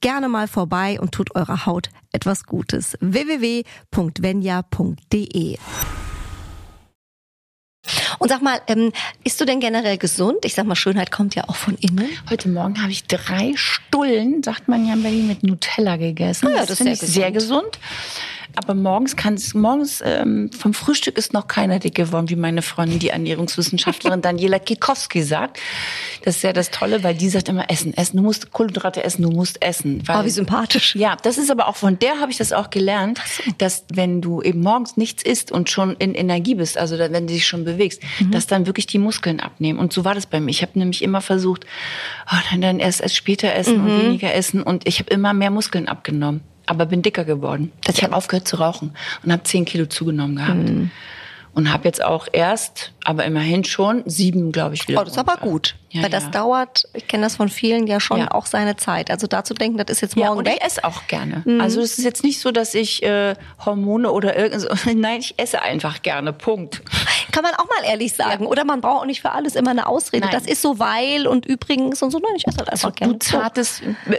gerne mal vorbei und tut eurer Haut etwas Gutes. www.venya.de und sag mal, ähm, isst du denn generell gesund? Ich sag mal, Schönheit kommt ja auch von innen. Heute Morgen habe ich drei Stullen, sagt man ja in Berlin, mit Nutella gegessen. Ah ja, das, das finde ist ich sehr sehr gesund. Aber morgens kann morgens ähm, vom Frühstück ist noch keiner dick geworden, wie meine Freundin, die Ernährungswissenschaftlerin Daniela Kikowski sagt. Das ist ja das Tolle, weil die sagt immer Essen, Essen. Du musst Kohlenhydrate essen, du musst essen. Weil, Oh, wie sympathisch. Ja, das ist aber auch von der habe ich das auch gelernt, dass wenn du eben morgens nichts isst und schon in Energie bist, also wenn du dich schon bewegst, Mhm. dass dann wirklich die Muskeln abnehmen. Und so war das bei mir. Ich habe nämlich immer versucht, oh, dann, dann erst, erst später essen Mhm. und weniger essen und ich habe immer mehr Muskeln abgenommen. Aber bin dicker geworden. ich habe aufgehört zu rauchen und habe zehn Kilo zugenommen gehabt. Mhm. Und habe jetzt auch erst, aber immerhin schon, sieben, glaube ich, wieder. Oh, das ist aber gut. Ja, weil das ja. dauert, ich kenne das von vielen ja schon Ja. auch seine Zeit. Also dazu denken, das ist jetzt Ja, morgen und weg. ich esse auch gerne. Mhm. Also es ist jetzt nicht so, dass ich äh, Hormone oder irgend so. Nein, ich esse einfach gerne. Punkt. Kann man auch mal ehrlich sagen. Oder man braucht auch nicht für alles immer eine Ausrede. Nein. Das ist so weil und übrigens und so. Nein, ich esse halt einfach So, gerne. du zartes. äh,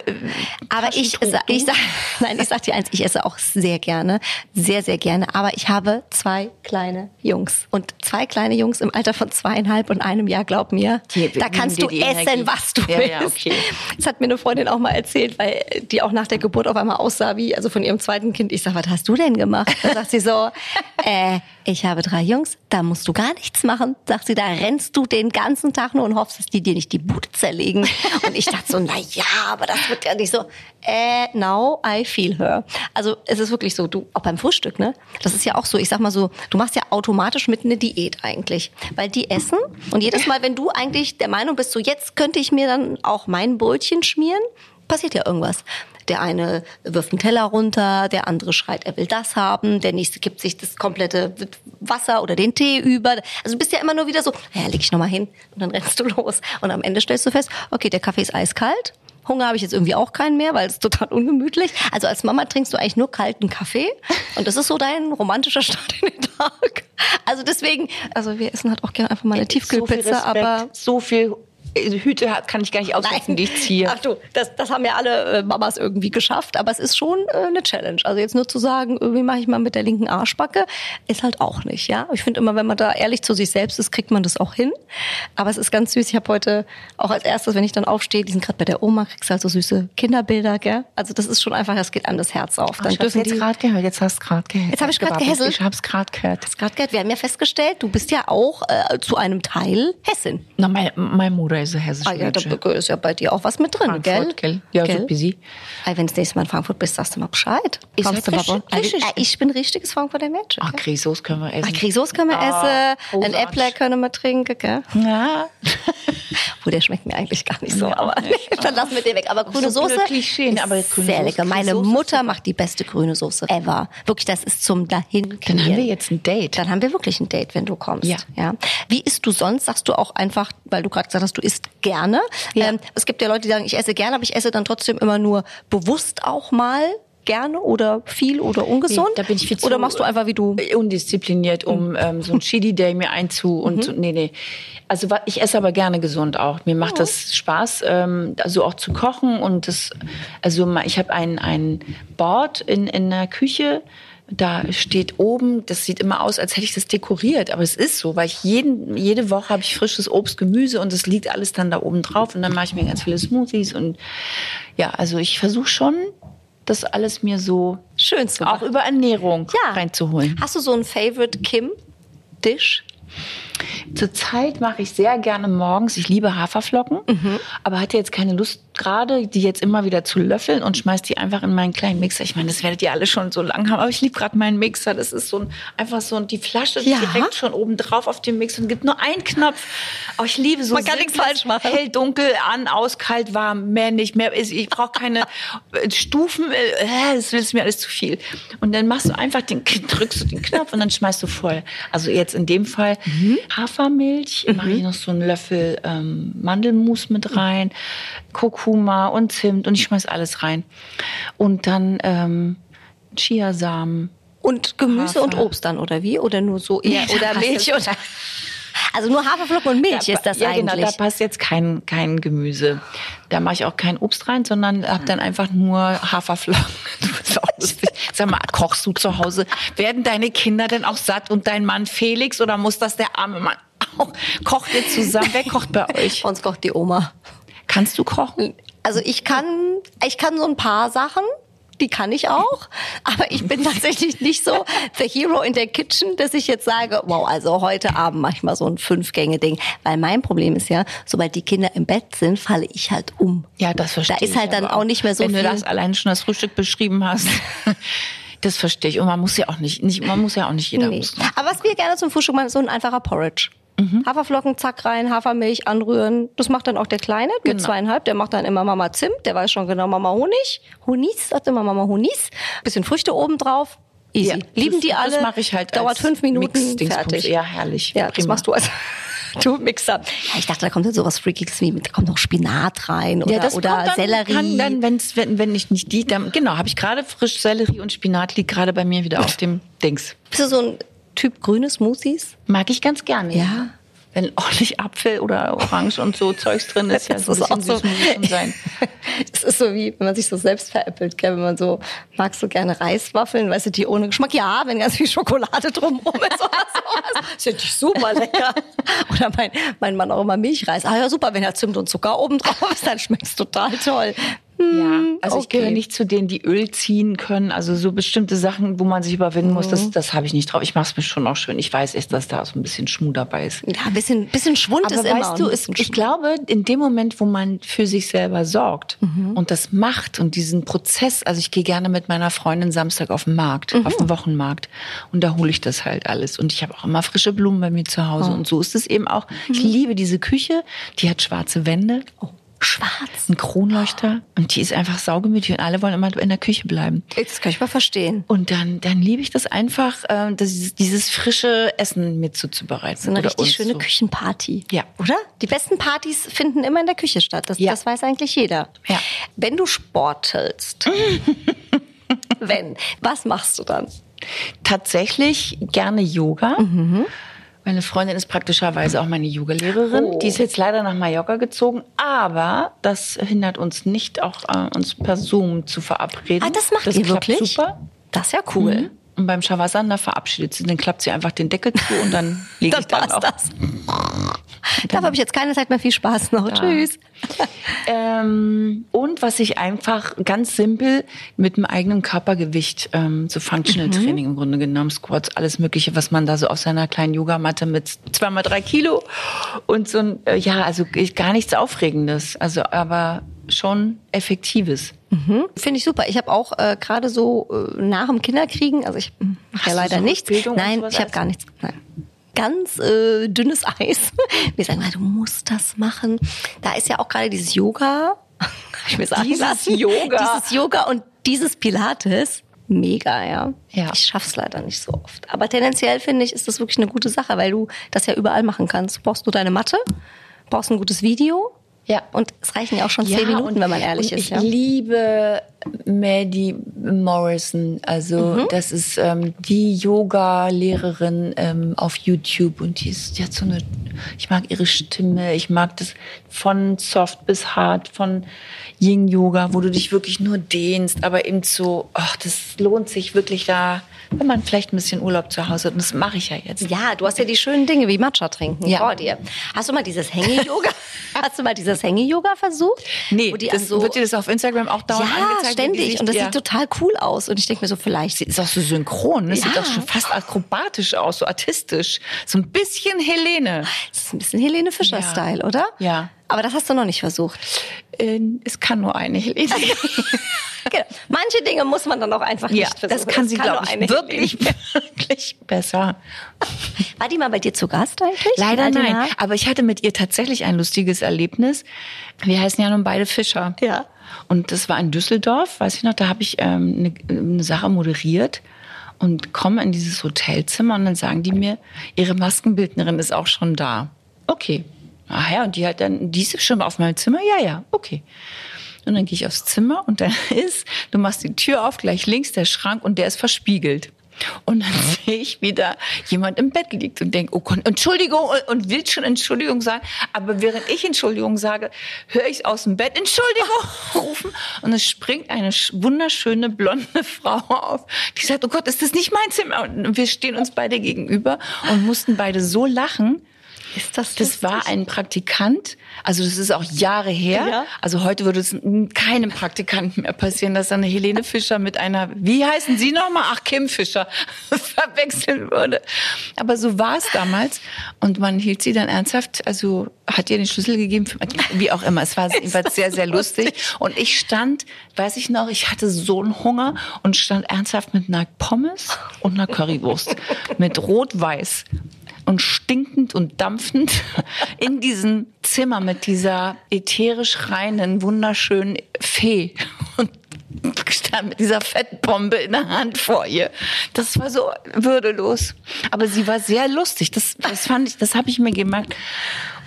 Aber ich, ich sag, nein, ich sag dir eins, ich esse auch sehr gerne, sehr, sehr gerne. Aber ich habe zwei kleine Jungs und zwei kleine Jungs im Alter von zweieinhalb und einem Jahr, glaub mir, Die da kannst du essen, Energie. was du Ja, willst. ja, okay. Das hat mir eine Freundin auch mal erzählt, weil die auch nach der Geburt auf einmal aussah wie, also von ihrem zweiten Kind. Ich sag, was hast du denn gemacht? Da sagt sie so, äh, ich habe drei Jungs, da musst du gar nichts machen. Sagt sie, da rennst du den ganzen Tag nur und hoffst, dass die dir nicht die Bude zerlegen. Und ich dachte so, na ja, aber das wird ja nicht so. Äh, now I feel her. Also es ist wirklich so, du, auch beim Frühstück, ne? Das ist ja auch so, ich sag mal so, du machst ja automatisch mit eine Diät eigentlich. Weil die essen und jedes Mal, wenn du eigentlich der Meinung bist, so jetzt könnte ich mir dann auch mein Brötchen schmieren, passiert ja irgendwas. Der eine wirft einen Teller runter, der andere schreit, er will das haben, der nächste gibt sich das komplette Wasser oder den Tee über. Also du bist ja immer nur wieder so, ja, leg ich nochmal hin und dann rennst du los. Und am Ende stellst du fest, okay, der Kaffee ist eiskalt. Hunger habe ich jetzt irgendwie auch keinen mehr, weil es total ungemütlich. Also als Mama trinkst du eigentlich nur kalten Kaffee und das ist so dein romantischer Start in den Tag. Also deswegen, also wir essen halt auch gerne einfach mal eine so Tiefkühlpizza, Respekt, aber so viel Hüte hat- kann ich gar nicht aussetzen, die ich ziehe. Ach du, das, das haben ja alle äh, Mamas irgendwie geschafft, aber es ist schon äh, eine Challenge. Also jetzt nur zu sagen, irgendwie mache ich mal mit der linken Arschbacke, ist halt auch nicht, ja. Ich finde immer, wenn man da ehrlich zu sich selbst ist, kriegt man das auch hin. Aber es ist ganz süß. Ich habe heute auch als erstes, wenn ich dann aufstehe, die sind gerade bei der Oma, kriegst halt so süße Kinderbilder, gell? Also das ist schon einfach, das geht einem das Herz auf. Dann ich hab's dürfen jetzt gerade gehört. Jetzt hast du gerade gehört. Jetzt hab ich grad gehässelt. Ich hab's gerade gehört. Das grad gehört. Wir haben ja festgestellt, du bist ja auch äh, zu einem Teil Hessin. Na, meine, meine Mutter ein hessischer Ah ja, da ist ja bei dir auch was mit drin, Frankfurt, gell? gell? Ja, so busy. Ey, wenn du das nächste Mal in Frankfurt bist, sagst du mal Bescheid. Kommst halt du mal richtig- Ich bin richtiges Frankfurter Mädchen. Ah, Grisos können wir essen. Ah, Grisos können wir Ah, essen, ein. Äppler können wir trinken, gell? Ja. Wo der schmeckt mir eigentlich gar nicht so, Ja, aber dann lassen wir den weg. Aber grüne So Soße Klischeen, ist aber grüne sehr lecker. Meine Soße Mutter macht die beste grüne Soße ever. Wirklich, das ist zum dahin Dann haben wir jetzt ein Date. Dann haben wir wirklich ein Date, wenn du kommst. Ja. ja. Wie isst du sonst? Sagst du auch einfach, weil du gerade gesagt hast, du isst gerne. Ja. Ähm, es gibt ja Leute, die sagen, ich esse gerne, aber ich esse dann trotzdem immer nur bewusst auch mal gerne oder viel oder ungesund. Nee, da bin ich viel zu Oder machst du einfach wie du? undiszipliniert, um ähm, so ein Chili Day mir einzu und so, nee, nee. Also ich esse aber gerne gesund auch. Mir macht das Spaß, ähm, also auch zu kochen und das, also ich habe ein ein Board in in der Küche. Da steht oben, das sieht immer aus, als hätte ich das dekoriert, aber es ist so, weil ich jeden, jede Woche habe ich frisches Obst, Gemüse und es liegt alles dann da oben drauf und dann mache ich mir ganz viele Smoothies und ja, also ich versuche schon, das alles mir so Schön zu auch machen. über Ernährung Ja. reinzuholen. Hast du so einen Favorite Kim Dish? Zurzeit mache ich sehr gerne morgens, ich liebe Haferflocken, Mhm. aber hatte jetzt keine Lust gerade, die jetzt immer wieder zu löffeln und schmeiß die einfach in meinen kleinen Mixer. Ich meine, das werdet ihr alle schon so lang haben, aber ich liebe gerade meinen Mixer. Das ist so ein, einfach so ein, die Flasche Ja. direkt schon oben drauf auf dem Mixer und gibt nur einen Knopf. Aber ich liebe so Man kann nichts falsch machen. Hell, dunkel, an, aus, kalt, warm, mehr nicht, mehr. Ich brauche keine äh, Stufen, äh, das ist mir alles zu viel. Und dann machst du einfach den, drückst du den Knopf und dann schmeißt du voll. Also jetzt in dem Fall Mhm. Hafermilch, mache ich noch so einen Löffel ähm, Mandelmus mit rein, Kurkuma und Zimt und ich schmeiß alles rein. Und dann ähm, Chiasamen. Und Gemüse und Hafer. Obst dann, oder wie? Oder nur so da oder Milch? Oder? Also nur Haferflocken und Milch Da- ist das ja, eigentlich. genau, da passt jetzt kein, kein Gemüse. Da mache ich auch kein Obst rein, sondern habe dann einfach nur Haferflocken. Das ist auch lustig. Sag mal, kochst du zu Hause? Werden deine Kinder denn auch satt und dein Mann Felix oder muss das der arme Mann auch? Kocht ihr zusammen? Wer kocht bei euch? Bei uns kocht die Oma. Kannst du kochen? Also ich kann, ich kann so ein paar Sachen. Die kann ich auch, aber ich bin tatsächlich nicht so the hero in der Kitchen, dass ich jetzt sage, wow, also heute Abend mach ich mal so ein Fünf-Gänge-Ding. Weil mein Problem ist ja, sobald die Kinder im Bett sind, falle ich halt um. Ja, das verstehe Da ist ich halt dann auch nicht mehr so Wenn viel- du das allein schon das Frühstück beschrieben hast. Das verstehe ich. Und man muss ja auch nicht, nicht man muss ja auch nicht jeder Nee. muss. Aber was wir gerne zum Frühstück machen, ist so ein einfacher Porridge. Haferflocken, zack rein, Hafermilch anrühren. Das macht dann auch der Kleine mit Genau. zweieinhalb. Der macht dann immer Mama Zimt. Der weiß schon genau Mama Honig. Honis, sagt immer Mama Honis. Bisschen Früchte oben drauf. Easy. Ja, Lieben das- die alle. Das mache ich halt Dauert als fünf Minuten, fertig. Ja, herrlich. Ja, das Prima. machst du als du Mixer. Ja, ich dachte, da kommt jetzt sowas Freakiges wie, da kommt noch Spinat rein oder, Ja, das oder dann, Sellerie. Kann dann, wenn's, wenn, wenn ich nicht die, dann, genau, habe ich gerade frisch Sellerie und Spinat liegt gerade bei mir wieder auf dem Dings. Bist du so ein Typ grüne Smoothies? Mag ich ganz gerne. Ja. Wenn ordentlich Apfel oder Orange und so Zeugs drin ist, ja, Das so ist auch so. es sein. Es ist so wie, wenn man sich so selbst veräppelt, gell? wenn man so, magst du gerne Reiswaffeln, weißt du, die ohne Geschmack? Ja, wenn ganz viel Schokolade drumherum ist oder sowas. Ist ja nicht super lecker. Oder mein, mein Mann auch immer Milchreis. Ah ja, super, wenn da Zimt und Zucker oben drauf ist, dann schmeckt's total toll. Ja, also ich okay. gehöre nicht zu denen, die Öl ziehen können. Also so bestimmte Sachen, wo man sich überwinden muss, Mhm. das, das habe ich nicht drauf. Ich mache es mir schon auch schön. Ich weiß echt, dass da so ein bisschen Schmuh dabei ist. Ja, ein bisschen, bisschen Schwund Aber ist immer. weißt du, es, ich glaube, in dem Moment, wo man für sich selber sorgt Mhm. und das macht und diesen Prozess, also ich gehe gerne mit meiner Freundin Samstag auf den Markt, Mhm. auf den Wochenmarkt und da hole ich das halt alles. Und ich habe auch immer frische Blumen bei mir zu Oh. Hause und so ist es eben auch. Mhm. Ich liebe diese Küche, die hat schwarze Wände. Schwarz. Ein Kronleuchter und die ist einfach saugemütlich und alle wollen immer in der Küche bleiben. Das kann ich mal verstehen. Und dann, dann liebe ich das einfach, äh, das, dieses frische Essen mit zuzubereiten. So eine Oder richtig schöne so. Küchenparty. Ja. Oder? Die besten Partys finden immer in der Küche statt. Das, Ja. das weiß eigentlich jeder. Ja. Wenn du sportelst, wenn, was machst du dann? tatsächlich gerne Yoga. Meine Freundin ist praktischerweise auch meine Yogalehrerin. Oh. Die ist jetzt leider nach Mallorca gezogen, aber das hindert uns nicht, auch äh, uns per Zoom zu verabreden. Ah, das macht ihr klappt wirklich? Super. Das ist ja cool. Mhm. Und beim Shavasana verabschiedet sie, dann klappt sie einfach den Deckel zu und dann lege ich dann auch. das. Dafür habe ich jetzt keine Zeit mehr. Viel Spaß noch. Tschüss. Ähm, und was ich einfach ganz simpel mit dem eigenen Körpergewicht, ähm, so Functional Training im Grunde genommen, Squats, alles Mögliche, was man da so auf seiner kleinen Yogamatte mit zweimal drei Kilo und so ein, äh, ja, also gar nichts Aufregendes, also aber schon Effektives. Finde ich super. Ich habe auch äh, gerade so äh, nach dem Kinderkriegen, also ich mache ja leider so nichts. Rückbildung und Nein, ich habe gar nichts. Nein. Ganz äh, dünnes Eis. Wir sagen mal, du musst das machen. Da ist ja auch gerade dieses Yoga. Ich mir sagen Dieses lassen. Yoga. Dieses Yoga und dieses Pilates. Mega, ja. Ja. Ich schaff's leider nicht so oft. Aber tendenziell finde ich, ist das wirklich eine gute Sache, weil du das ja überall machen kannst. Du brauchst nur deine Matte, brauchst ein gutes Video. Ja. Und es reichen ja auch schon zehn Minuten, und- wenn man ehrlich ist. Ich Ja. liebe Maddie Morrison. Also Mhm. das ist ähm, die Yoga-Lehrerin ähm, auf YouTube und die, ist, die hat so eine. Ich mag ihre Stimme. Ich mag das von soft bis hart, von Yin Yoga, wo du dich wirklich nur dehnst, aber eben so. Ach, das lohnt sich wirklich da, wenn man vielleicht ein bisschen Urlaub zu Hause hat. Und das mache ich ja jetzt. Ja, du hast ja die schönen Dinge wie Matcha trinken Ja. vor dir. Hast du mal dieses Hänge-Yoga? hast du mal dieses Hänge-Yoga versucht? Nee, das so wird dir das auf Instagram auch dauernd ja, angezeigt. Ständig. Und das ja. sieht total cool aus. Und ich denke mir so, vielleicht ist auch so synchron, ne? Ja. sieht auch schon fast akrobatisch aus, so artistisch. So ein bisschen Helene. Das ist ein bisschen Helene Fischer-Style, oder? Ja. Aber das hast du noch nicht versucht. Äh, es kann nur eine Helene. genau. Manche Dinge muss man dann auch einfach ja, nicht versuchen. das kann sie, glaube ich, wirklich, wirklich besser. War die mal bei dir zu Gast eigentlich? Leider In nein. Aber ich hatte mit ihr tatsächlich ein lustiges Erlebnis. Wir heißen ja nun beide Fischer. Ja. Und das war in Düsseldorf, weiß ich noch, da habe ich ähm, eine, eine Sache moderiert und komme in dieses Hotelzimmer und dann sagen die mir, ihre Maskenbildnerin ist auch schon da. Okay. Ach ja, und die hat dann, die ist schon auf meinem Zimmer? Ja, ja, okay. Und dann gehe ich aufs Zimmer und dann ist, du machst die Tür auf, gleich links der Schrank und der ist verspiegelt. Und dann sehe ich wieder jemand im Bett liegt und denke, oh Gott, Entschuldigung und- will schon Entschuldigung sagen. Aber während ich Entschuldigung sage, höre ich aus dem Bett Entschuldigung rufen. Und es springt eine sch- wunderschöne blonde Frau auf, die sagt, oh Gott, ist das nicht mein Zimmer? Und wir stehen uns beide gegenüber und mussten beide so lachen. Ist das Das war ein Praktikant, also das ist auch Jahre her. Ja. Also heute würde es keinem Praktikanten mehr passieren, dass eine Helene Fischer mit einer, wie heißen Sie nochmal? Ach, Kim Fischer verwechseln würde. Aber so war es damals. Und man hielt sie dann ernsthaft, also hat ihr den Schlüssel gegeben, wie auch immer. Es war jedenfalls sehr, sehr lustig. Und ich stand, weiß ich noch, ich hatte so einen Hunger und stand ernsthaft mit einer Pommes und einer Currywurst. mit Rot-Weiß und stinkend und dampfend in diesem Zimmer mit dieser ätherisch reinen, wunderschönen Fee und stand mit dieser Fettbombe in der Hand vor ihr. Das war so würdelos. Aber sie war sehr lustig. Das, das fand ich, das habe ich mir gemerkt.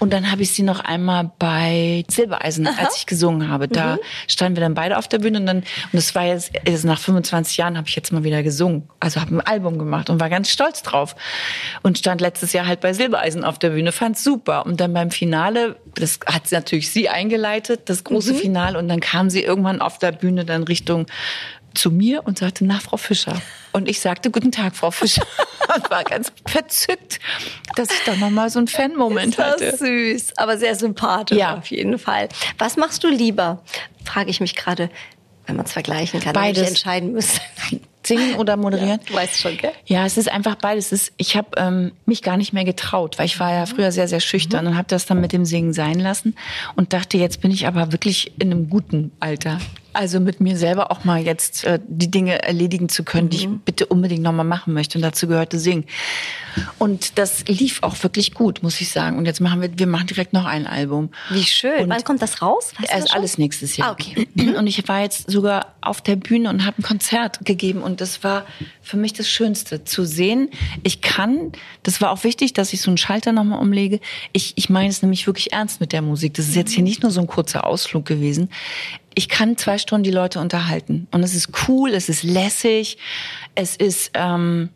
Und dann habe ich sie noch einmal bei Silbereisen, als ich gesungen habe. Da standen wir dann beide auf der Bühne und dann, und das war jetzt, jetzt nach 25 Jahren habe ich jetzt mal wieder gesungen. Also habe ein Album gemacht und war ganz stolz drauf. Und stand letztes Jahr halt bei Silbereisen auf der Bühne, fand's super. Und dann beim Finale, das hat natürlich sie eingeleitet, das große Finale. Und dann kam sie irgendwann auf der Bühne dann Richtung zu mir und sagte, na, Frau Fischer. Und ich sagte, guten Tag, Frau Fischer. Und war ganz verzückt, dass ich da nochmal so einen Fan-Moment Ist das hatte. süß, aber sehr sympathisch Ja. auf jeden Fall. Was machst du lieber? Frage ich mich gerade, wenn man es vergleichen kann, wenn Beides. ich entscheiden müsste. Singen oder moderieren? Du weißt schon, gell? Ja, es ist einfach beides. Es ist, ich habe ähm, mich gar nicht mehr getraut, weil ich war ja früher sehr, sehr schüchtern und habe das dann mit dem Singen sein lassen und dachte, jetzt bin ich aber wirklich in einem guten Alter. Also mit mir selber auch mal jetzt äh, die Dinge erledigen zu können, die ich bitte unbedingt nochmal machen möchte. Und dazu gehörte Singen. Und das lief auch wirklich gut, muss ich sagen. Und jetzt machen wir, wir machen direkt noch ein Album. Wie schön. Und Wann kommt das raus? Weißt Erst alles nächstes Jahr. Ah, okay. Und ich war jetzt sogar auf der Bühne und habe ein Konzert gegeben und das war für mich das Schönste zu sehen. Ich kann, das war auch wichtig, dass ich so einen Schalter nochmal umlege. Ich, ich meine es nämlich wirklich ernst mit der Musik. Das ist jetzt hier nicht nur so ein kurzer Ausflug gewesen. Ich kann zwei Stunden die Leute unterhalten. Und es ist cool, es ist lässig, es ist ähm,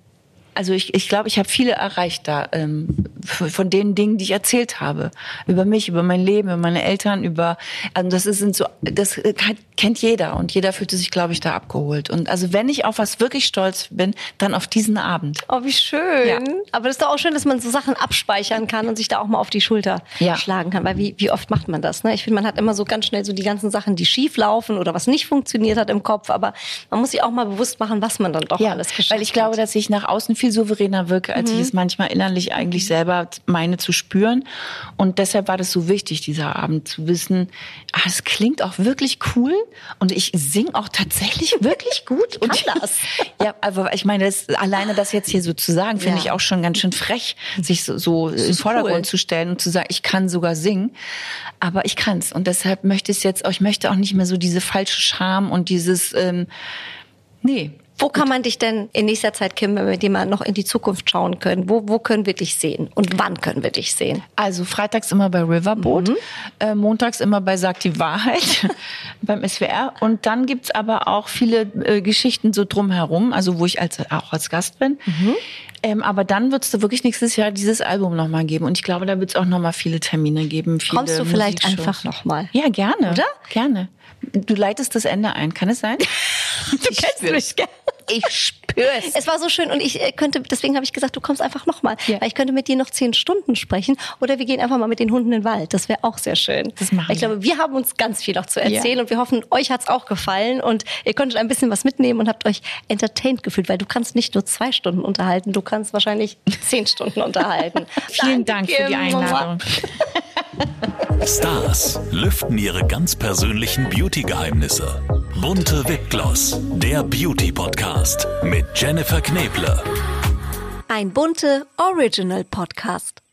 also ich, ich glaube, ich habe viele erreicht da ähm, von den Dingen, die ich erzählt habe. Über mich, über mein Leben, über meine Eltern, über also das ist, so das kann- kennt jeder und jeder fühlte sich, glaube ich, da abgeholt. Und also wenn ich auf was wirklich stolz bin, dann auf diesen Abend. Oh, wie schön. Ja. Aber das ist doch auch schön, dass man so Sachen abspeichern kann und sich da auch mal auf die Schulter Ja. schlagen kann. Weil wie, wie oft macht man das? Ne? Ich finde, man hat immer so ganz schnell so die ganzen Sachen, die schief laufen oder was nicht funktioniert hat im Kopf. Aber man muss sich auch mal bewusst machen, was man dann doch alles geschafft weil ich glaube, hat. dass ich nach außen viel souveräner wirke, als ich es manchmal innerlich eigentlich selber meine zu spüren. Und deshalb war das so wichtig, dieser Abend zu wissen, ah, es klingt auch wirklich cool und ich singe auch tatsächlich wirklich gut. Und Kann das? Ja, aber ich meine, das, alleine das jetzt hier so zu sagen, finde Ja. ich auch schon ganz schön frech, sich so, so in den Vordergrund cool. zu stellen und zu sagen, ich kann sogar singen. Aber ich kann's. Und deshalb möchte ich es jetzt, ich möchte auch nicht mehr so diese falsche Scham und dieses, ähm, nee, Wo kann man dich denn in nächster Zeit, Kim, wenn wir dir mal noch in die Zukunft schauen können, wo, wo können wir dich sehen und wann können wir dich sehen? Also freitags immer bei Riverboat, äh, montags immer bei Sagt die Wahrheit beim SWR. Und dann gibt's aber auch viele äh, Geschichten so drumherum, also wo ich als, auch als Gast bin. Ähm, aber dann wird's da wirklich nächstes Jahr dieses Album nochmal geben. Und ich glaube, da wird's auch nochmal viele Termine geben. Viele Kommst du vielleicht einfach nochmal? Ja, gerne. Oder? Gerne. Du leitest das Ende ein, kann es sein? Du kennst mich, gell? Ich spüre es. Es war so schön und ich äh, könnte, deswegen habe ich gesagt, du kommst einfach nochmal. Ja. Weil ich könnte mit dir noch zehn Stunden sprechen oder wir gehen einfach mal mit den Hunden in den Wald. Das wäre auch sehr schön. Das machen Weil Ich wir. glaube, wir haben uns ganz viel noch zu erzählen Ja. und wir hoffen, euch hat's auch gefallen und ihr konntet ein bisschen was mitnehmen und habt euch entertained gefühlt, weil du kannst nicht nur zwei Stunden unterhalten, du kannst wahrscheinlich zehn Stunden unterhalten. Vielen Dank für die. Einladung. Stars lüften ihre ganz persönlichen Beauty-Geheimnisse. Bunte Wipgloss, der Beauty-Podcast mit Jennifer Kneble. Ein bunte Original Podcast.